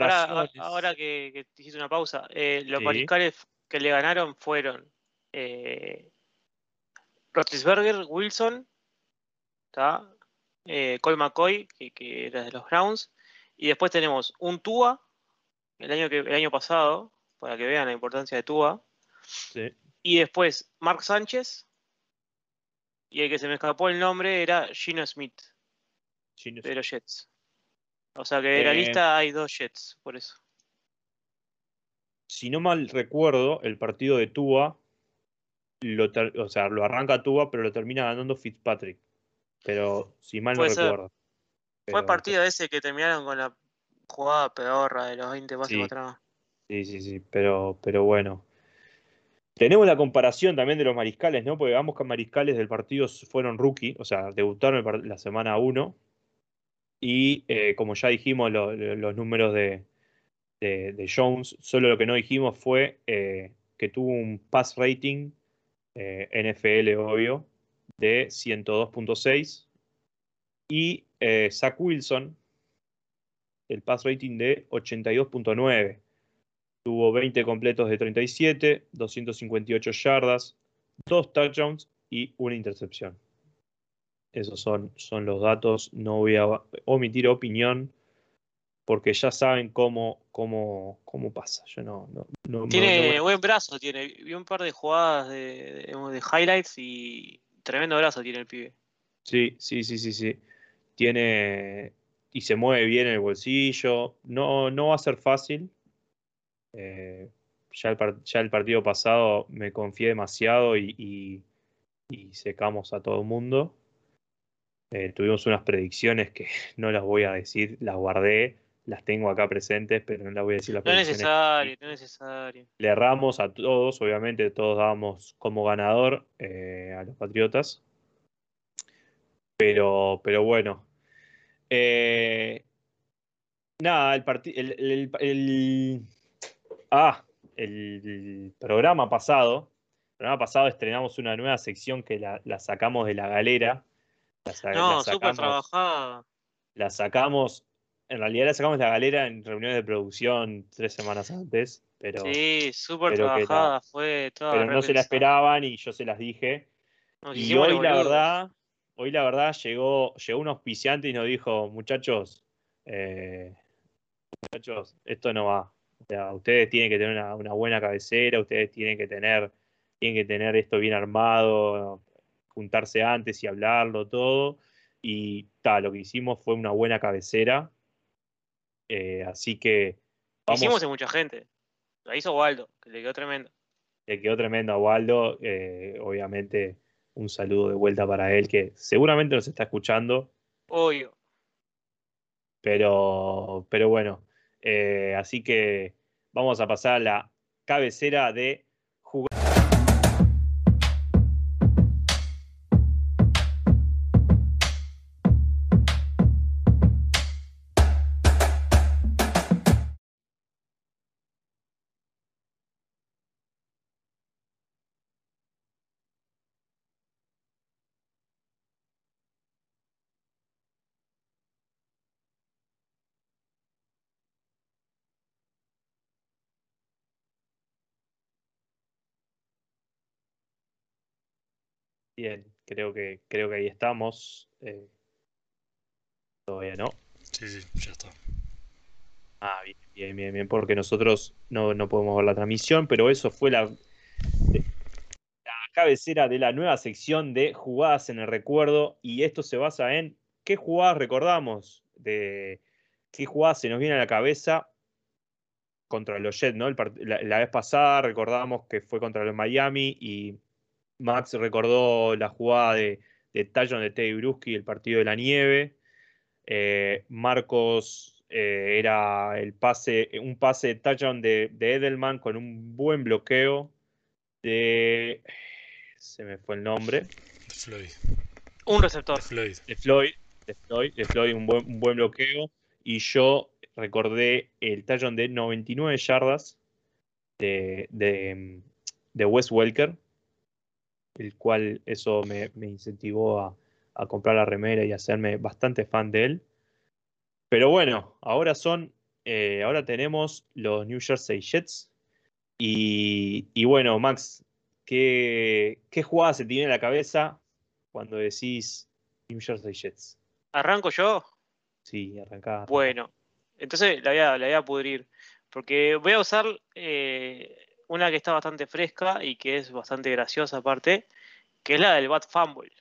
ahora que, que te hiciste una pausa, eh, los Sí. mariscales que le ganaron fueron eh, Roethlisberger, Wilson. Eh, Cole McCoy, que, que era de los Browns, y después tenemos un Tua, el año, que, el año pasado, para que vean la importancia de Tua, Sí. y después Mark Sánchez, y el que se me escapó el nombre era Gino Smith, Gino de los Jets. O sea que de la Eh, lista hay dos Jets, por eso. si no mal recuerdo, el partido de Tua, lo o sea, lo arranca Tua, pero lo termina ganando Fitzpatrick. Pero si mal no ser. recuerdo. Fue el partido ese que terminaron con la jugada pedorra de los 20 pases Sí. atrás. Sí, sí, sí, pero, pero bueno. Tenemos la comparación también de los mariscales, ¿no? Porque ambos mariscales del partido fueron rookie, o sea, debutaron la semana 1. Y eh, como ya dijimos, lo- lo- los números de, Jones, solo lo que no dijimos fue eh, que tuvo un pass rating eh, NFL, obvio, de 102.6. Y Zach Wilson, el pass rating de 82.9. Tuvo 20 completos de 37, 258 yardas, 2 touchdowns y una intercepción. Esos son, son los datos. No voy a omitir opinión porque ya saben cómo, cómo, cómo pasa. Yo no, no, no- no- Tiene no- buen brazo, tiene. Vi un par de jugadas de, de- de highlights y tremendo brazo tiene el pibe. Sí, sí, sí, sí, sí. Tiene y se mueve bien en el bolsillo. No, no va a ser fácil. Eh, ya, el ya el partido pasado me confié demasiado y, y- y secamos a todo el mundo. Eh, tuvimos unas predicciones que [LAUGHS] no las voy a decir, las guardé, las tengo acá presentes, pero no las voy a decir las No es necesario, no es necesario. Le erramos a todos, obviamente todos dábamos como ganador eh, a los Patriotas. Pero, pero bueno. Eh, nada, el partido. El, el- el- ah, el programa pasado. El programa pasado estrenamos una nueva sección que la, la sacamos de la galera. La, No, súper trabajada. la sacamos. En realidad la sacamos de la galera en reuniones de producción tres semanas antes. Pero, Sí, súper que trabajada. Fue toda pero no se la esperaban y yo se las dije. Nos Y hoy la verdad, hoy la verdad llegó, llegó un auspiciante y nos dijo, muchachos, eh, muchachos, esto no va. O sea, ustedes tienen que tener una, una buena cabecera, ustedes tienen que tener, tienen que tener esto bien armado, juntarse antes y hablarlo todo. Y tal, lo que hicimos fue una buena cabecera. Eh, así que vamos, hicimos de mucha gente. La hizo Waldo, que le quedó tremendo. le quedó tremendo a Waldo. eh, obviamente, un saludo de vuelta para él, que seguramente nos está escuchando. Obvio. Pero, pero bueno, eh, así que vamos a pasar a la cabecera de Bien, creo que, creo que ahí estamos. Eh, todavía no. Sí, sí, ya está. Ah, bien, bien, bien, bien, porque nosotros no, no podemos ver la transmisión, pero eso fue la, la cabecera de la nueva sección de jugadas en el recuerdo y esto se basa en qué jugadas recordamos, de qué jugadas se nos viene a la cabeza contra los Jets, ¿no? El la, la vez pasada recordamos que fue contra los Miami y Max recordó la jugada de, de touchdown de Teddy Bruschi, el partido de la nieve. Eh, Marcos eh, era el pase, un pase de touchdown de, de Edelman con un buen bloqueo de. Se me fue el nombre. De Floyd. Un receptor. De Floyd. De Floyd. De Floyd, de Floyd un, buen, un buen bloqueo. y yo recordé el touchdown de 99 yardas de, de, de Wes Welker, el cual eso me, me incentivó a, a comprar la remera y hacerme bastante fan de él. Pero bueno, ahora son, eh, ahora tenemos los New Jersey Jets. Y, y bueno, Max, ¿qué, ¿qué jugada se tiene en la cabeza cuando decís New Jersey Jets? ¿Arranco yo? Sí, arrancá. Bueno, entonces la voy a, la voy a pudrir. Porque voy a usar eh, una que está bastante fresca y que es bastante graciosa aparte, que es la del Bat Fumble.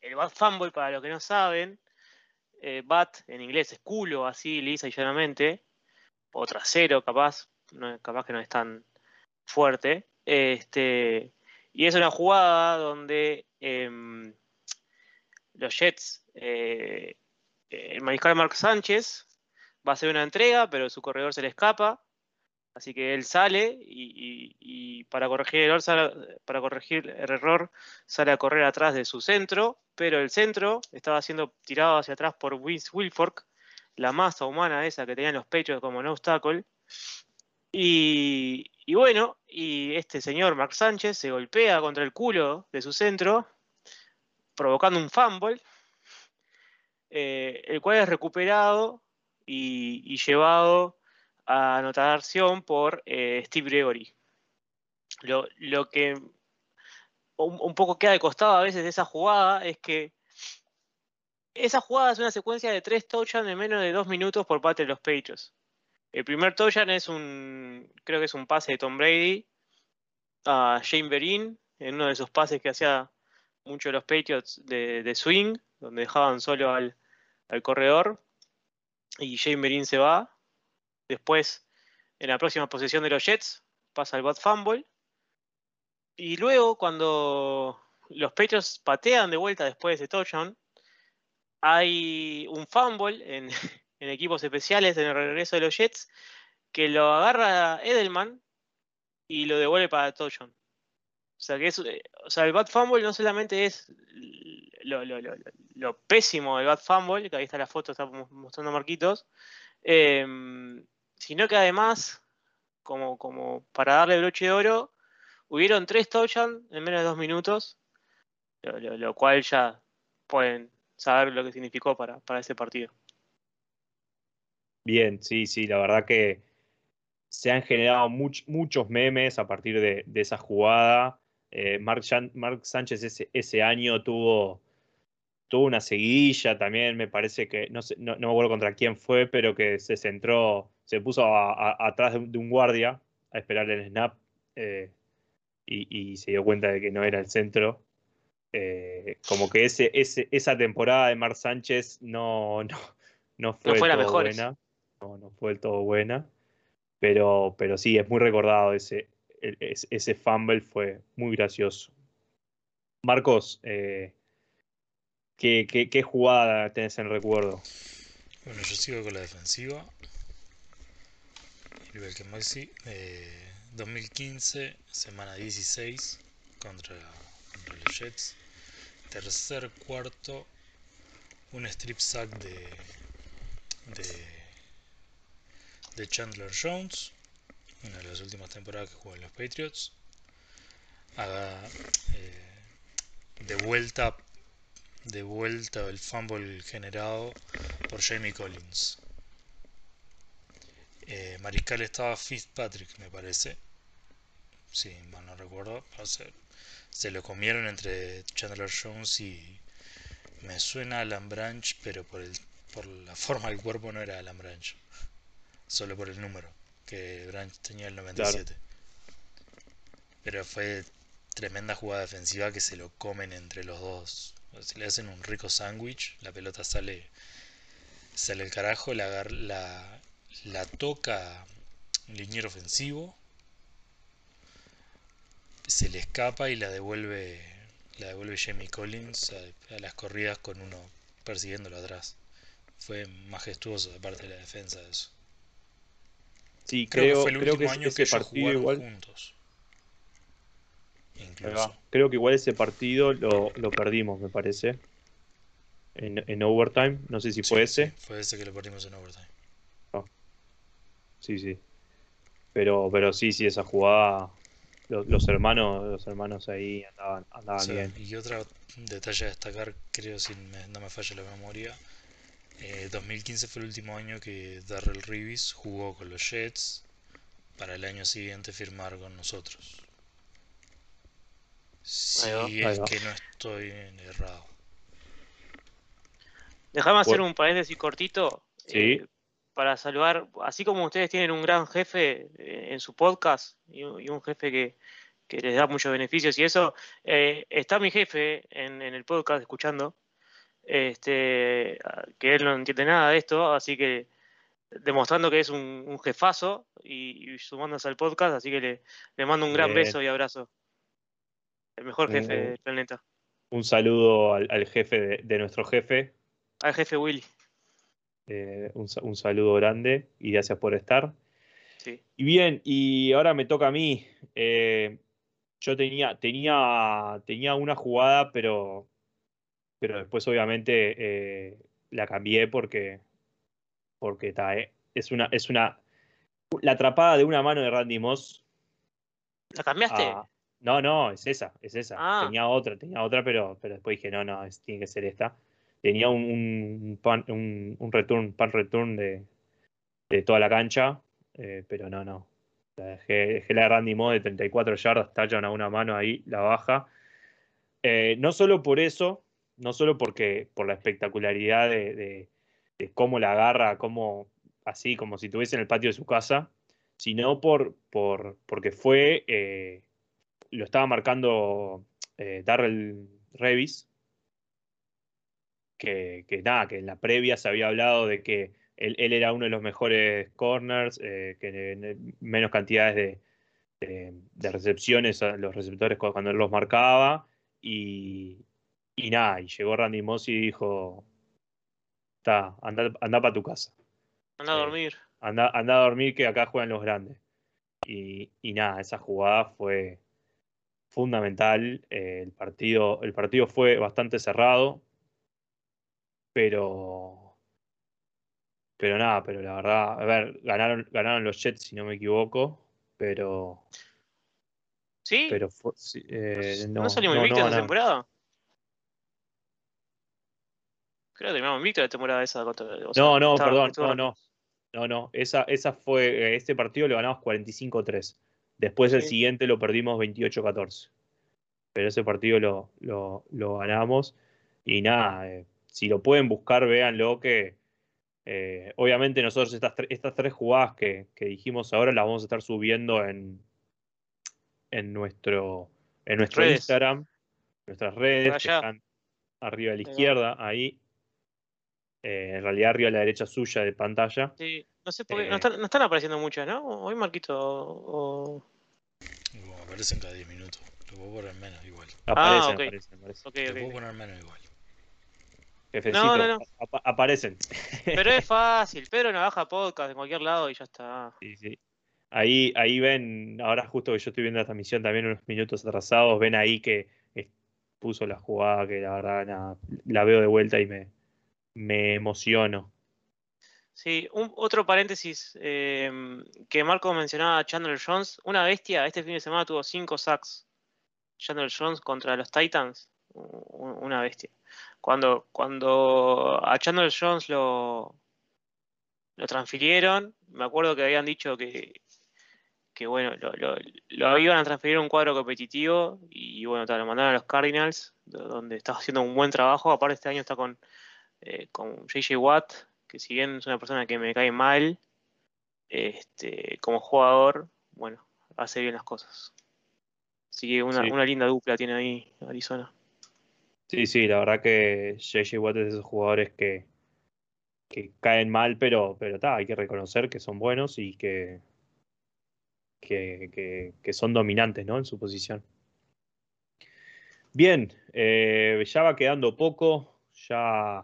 El Bat Fumble, para los que no saben, eh, Bat en inglés es culo, así lisa y llanamente, o trasero capaz, capaz que no es tan fuerte. Este, y es una jugada donde em, los Jets, eh, el mariscal Mark Sánchez va a hacer una entrega, pero su corredor se le escapa. Así que él sale y, para, corregir el error, sale- para corregir el error sale a correr atrás de su centro, pero el centro estaba siendo tirado hacia atrás por Wilfork, la masa humana esa que tenían los pechos como no obstáculo. Y, bueno, y este señor Mark Sánchez se golpea contra el culo de su centro, provocando un fumble, eh, el cual es recuperado y, llevado anotación por eh, Steve Gregory. Lo, lo que un, poco queda de costado a veces de esa jugada es que esa jugada es una secuencia de tres touchdowns en menos de dos minutos por parte de los Patriots. El primer touchdown es un, creo que es un pase de Tom Brady a Shane Berin, en uno de esos pases que hacía mucho los Patriots de, de swing, donde dejaban solo al, al corredor y Shane Berin se va. Después, en la próxima posesión de los Jets, pasa el bot fumble. Y luego, cuando los Patriots patean de vuelta después de touchdown, hay un fumble [LAUGHS] en, equipos especiales en el regreso de los Jets que lo agarra Edelman y lo devuelve para touchdown. O sea, que es, eh, o sea, el bad fumble no solamente es lo, pésimo del bad fumble, que ahí está la foto, está mo- mostrando Marquitos, em, sino que además, como, como para darle broche de oro, hubieron tres touchdowns en menos de dos minutos, lo, cual ya pueden saber lo que significó para, para ese partido. Bien, sí, sí, la verdad que se han generado much- muchos memes a partir de, de esa jugada. Eh, Mark, Mark Sánchez ese, ese año tuvo, tuvo una seguidilla también, me parece que, no, sé, no, no me acuerdo contra quién fue, pero que se centró, se puso a- a- atrás de un, de un guardia a esperar el snap eh, y, y se dio cuenta de que no era el centro. Eh, como que ese, ese, esa temporada de Mark Sánchez no, no, no fue, fue la del todo mejor. buena. No, no fue del todo buena. Pero, pero sí, es muy recordado ese, el- es- ese fumble fue muy gracioso. Marcos, eh, ¿qué, qué, jugada tenés en recuerdo? Bueno, yo sigo con la defensiva. Igual que Maxi. eh, 2015, semana 16, contra, los Jets. Tercer cuarto, un strip sack de, de, de Chandler Jones, una de las últimas temporadas que jugó en los Patriots. Haga, eh, de vuelta de vuelta el fumble generado por Jamie Collins. Eh, Mariscal estaba Fitzpatrick, me parece. Sí, mal no recuerdo. O sea, se lo comieron entre Chandler Jones y. Me suena Alan Branch, pero por, el, por la forma del cuerpo no era Alan Branch. Solo por el número, que Branch tenía el 97. Pero fue tremenda jugada defensiva que se lo comen entre los dos. O sea, le hacen un rico sándwich, la pelota sale sale el carajo, la, la, la toca un liniero ofensivo, se le escapa y la devuelve la devuelve Jamie Collins a, a las corridas con uno persiguiéndolo atrás. Fue majestuoso de parte de la defensa eso. Sí, Creo, que fue el último que año que ellos partido jugaron igual. juntos. Incluso. Creo que igual ese partido lo, lo perdimos, me parece. en, en overtime. No sé si fue ese. fue ese que lo perdimos en overtime. Sí, sí. Pero, pero sí, sí, esa jugada. Los, los hermanos, los hermanos ahí andaban, andaban O sea, bien. y otro detalle a destacar, creo si me- no me falla la memoria, eh, 2015 fue el último año que Darrell Reeves jugó con los Jets para el año siguiente firmar con nosotros. Si Ahí va. Ahí es va. que no estoy errado. Déjame hacer un paréntesis cortito. Sí. eh, para saludar, así como ustedes tienen un gran jefe eh, en su podcast y, un y un jefe que, que les da muchos beneficios y eso, eh, está mi jefe en, en el podcast escuchando, este, que él no entiende nada de esto, así que demostrando que es un, un jefazo y, y sumándose al podcast, así que le, le mando un gran Bien. beso y abrazo. El mejor jefe Un- del planeta. Un saludo al, al jefe de, de nuestro jefe. Al jefe Willy. eh, un, un saludo grande y gracias por estar. Sí. Y bien, y ahora me toca a mí. Eh, yo tenía, tenía, tenía una jugada, pero, pero después obviamente eh, la cambié porque, porque ta, eh, es una, es una, la atrapada de una mano de Randy Moss. ¿La cambiaste? a- no, no, es esa, es esa. Ah. Tenía otra, tenía otra, pero, pero después dije, no, no, es- tiene que ser esta. Tenía un, un, pan, un, un return, pan return de, de toda la cancha, eh, pero no, no. La dejé, dejé la de Randy Moss de 34 yardas, tallan a una mano ahí, la baja. Eh, no solo por eso, no solo porque por la espectacularidad de, de- de cómo la agarra, cómo, así como si estuviese en el patio de su casa, sino por, por porque fue, eh, lo estaba marcando eh, Darrell Revis, que, que nada, que en la previa se había hablado de que él, él era uno de los mejores corners, eh, que en- menos cantidades de, de- de recepciones a los receptores cu- cuando él los marcaba. Y, y nada, y llegó Randy Moss y dijo: Está, anda, anda para tu casa. Anda a sí. dormir. Anda, anda a dormir que acá juegan los grandes. Y, y nada, esa jugada fue fundamental. eh, el, partido, el partido fue bastante cerrado, pero, pero nada, pero la verdad, a ver, ganaron, ganaron los Jets si no me equivoco, pero, ¿Sí? pero fue- sí, eh, ¿No, no, salimos no, invictos no temporada? Creo que terminamos invictos la temporada esa. Contra, o sea, No, no, estaba- perdón, no, no. No, no, esa, esa fue, eh, este partido lo ganamos 45-3. Después el siguiente lo perdimos 28-14. Pero ese partido lo, lo, lo ganamos. Y nada, eh, si lo pueden buscar, véanlo que eh, obviamente nosotros estas, estas tres jugadas que, que dijimos ahora las vamos a estar subiendo en, en nuestro, en nuestro Redes. Instagram, nuestras redes, que están arriba a la izquierda, ahí. Eh, en realidad arriba a la derecha suya de pantalla. Sí, no sé por qué. No Eh. están, no están apareciendo muchas, ¿no? Hoy Marquito. O... Aparecen cada 10 minutos. Lo puedo poner menos igual. Aparecen, Ah, ok. aparecen, aparecen. Ok, Lo ok, puedo poner menos igual. Jefecito, No, no, no. apa- aparecen. [LAUGHS] Pero es fácil. Pedro Navaja Podcast en cualquier lado y ya está. Sí, sí. Ahí, ahí ven, ahora justo que yo estoy viendo la transmisión también unos minutos atrasados, ven ahí que puso la jugada que la verdad nada, la veo de vuelta y me, me emociono. Sí, un, otro paréntesis eh, que Marco mencionaba a Chandler Jones. Una bestia, este fin de semana tuvo 5 sacks. Chandler Jones contra los Titans. Una bestia. Cuando, cuando a Chandler Jones lo, lo transfirieron, me acuerdo que habían dicho que, que bueno, lo, lo- iban a transferir a un cuadro competitivo y bueno, tal, lo mandaron a los Cardinals, do- donde está haciendo un buen trabajo. Aparte este año está con, eh, con JJ Watt, que si bien es una persona que me cae mal, este, como jugador, bueno, hace bien las cosas. Así que una, Sí. una linda dupla tiene ahí Arizona. Sí, sí, la verdad que JJ Watt es de esos jugadores que, que caen mal, pero, pero ta, hay que reconocer que son buenos y que, que, que- que son dominantes ¿no? en su posición. Bien, eh, ya va quedando poco, ya,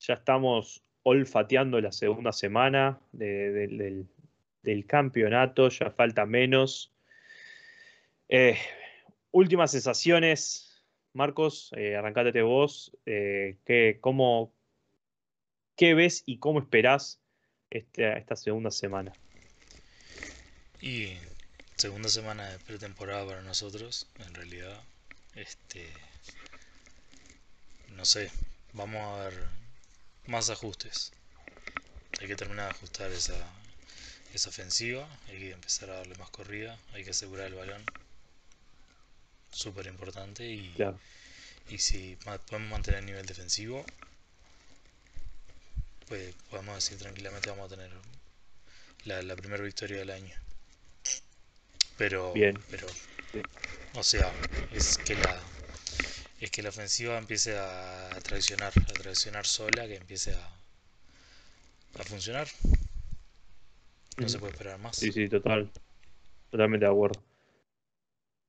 ya estamos olfateando la segunda semana de- de- del, campeonato, ya falta menos. Eh, últimas sensaciones Marcos, eh, vos. Eh, ¿qué, cómo, ¿Qué ves y cómo esperás este, esta segunda semana? Y segunda semana de pretemporada para nosotros, en realidad. Este. No sé, vamos a ver más ajustes. Hay que terminar de ajustar esa, esa ofensiva, hay que empezar a darle más corrida, hay que asegurar el balón. Súper importante y, y si podemos mantener el nivel defensivo, pues podemos decir tranquilamente vamos a tener la, la primera victoria del año. Pero, Bien. pero, o sea, es que la es que la ofensiva empiece a traicionar, a traicionar sola, que empiece a, a funcionar. No se puede esperar más. Sí, sí, total. Totalmente de acuerdo.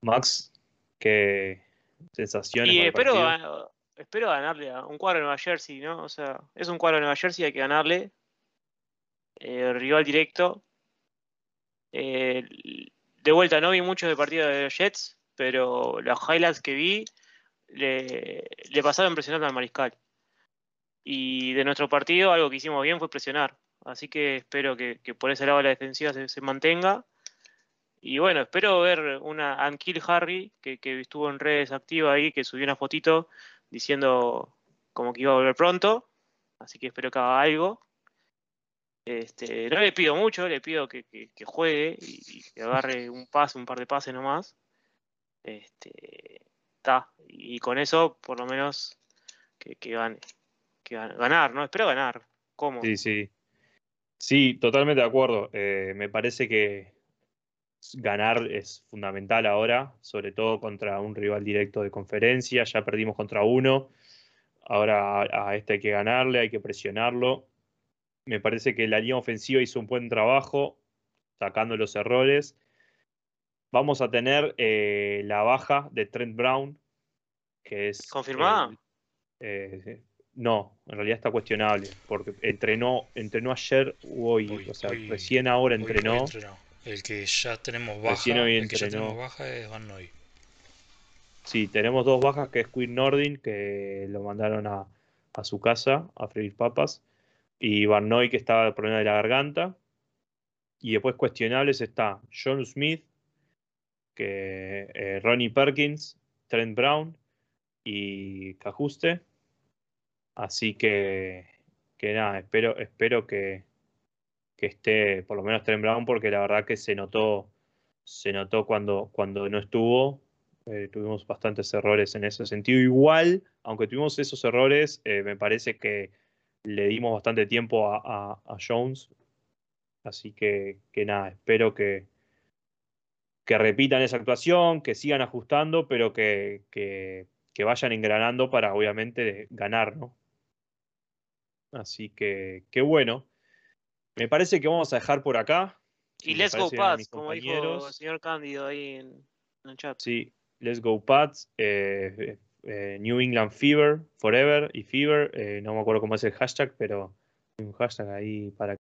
Max, ¿qué sensaciones? Y espero, espero ganarle a un cuadro de Nueva Jersey, ¿no? O sea, es un cuadro de Nueva Jersey, hay que ganarle. Eh, rival directo. Eh, de vuelta, no vi mucho de partido de los Jets, pero los highlights que vi le, le pasaron presionando al mariscal. Y de nuestro partido, algo que hicimos bien fue presionar. Así que espero que, por ese lado la defensiva se, mantenga. Y bueno, espero ver una Ankill Harry, que, estuvo en redes activa ahí, que subió una fotito diciendo como que iba a volver pronto. Así que espero que haga algo. Este, no le pido mucho, le pido que, juegue y, que agarre un pase, un par de pases nomás. Este, y con eso, por lo menos, que, gane. Que ganar, ¿no? Espero ganar. ¿Cómo? Sí, sí. Sí, totalmente de acuerdo. Eh, me parece que ganar es fundamental ahora, sobre todo contra un rival directo de conferencia. Ya perdimos contra uno. Ahora a, este hay que ganarle, hay que presionarlo. Me parece que la línea ofensiva hizo un buen trabajo, sacando los errores. Vamos a tener eh, la baja de Trent Brown, que es. ¿Confirmada? Eh, no, en realidad está cuestionable, porque entrenó, entrenó ayer o hoy, o sea, recién ahora entrenó. El que ya tenemos baja, el que ya tenemos baja es Van Noy. Sí, tenemos dos bajas, que es Queen Nordin, que lo mandaron a, a su casa a freír papas, y Van Noy, que estaba el problema de la garganta. Y después cuestionables está John Smith, que eh, Ronnie Perkins, Trent Brown y Cajuste Así que, que nada, espero, espero que, que esté por lo menos Trent Brown porque la verdad que se notó, se notó cuando, cuando no estuvo. Eh, tuvimos bastantes errores en ese sentido. Igual, aunque tuvimos esos errores, eh, me parece que le dimos bastante tiempo a, Jones. Así que, que nada, espero que, que repitan esa actuación, que sigan ajustando, pero que, que, que vayan engranando para obviamente ganar, ¿no? Así que, qué bueno. Me parece que vamos a dejar por acá. y let's go Pats, como dijo el señor Cándido ahí en, el chat. Sí, let's go Pats. Eh, eh, New England Fever, Forever y Fever. Eh, no me acuerdo cómo es el hashtag, pero hay un hashtag ahí para